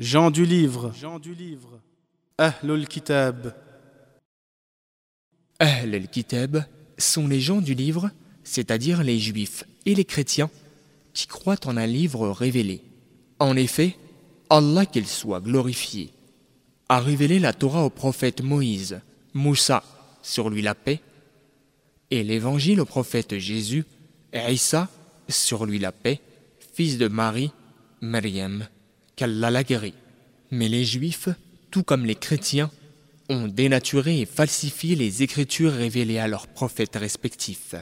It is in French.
Jean du livre. Ahlul Kitab. Ahl al-Kitab sont les gens du livre, c'est-à-dire les juifs et les chrétiens, qui croient en un livre révélé. En effet, Allah qu'il soit glorifié, a révélé la Torah au prophète Moïse, Moussa, sur lui la paix, et l'évangile au prophète Jésus, Isa, sur lui la paix, fils de Marie, Maryam, l'a. Mais les juifs, tout comme les chrétiens, ont dénaturé et falsifié les écritures révélées à leurs prophètes respectifs.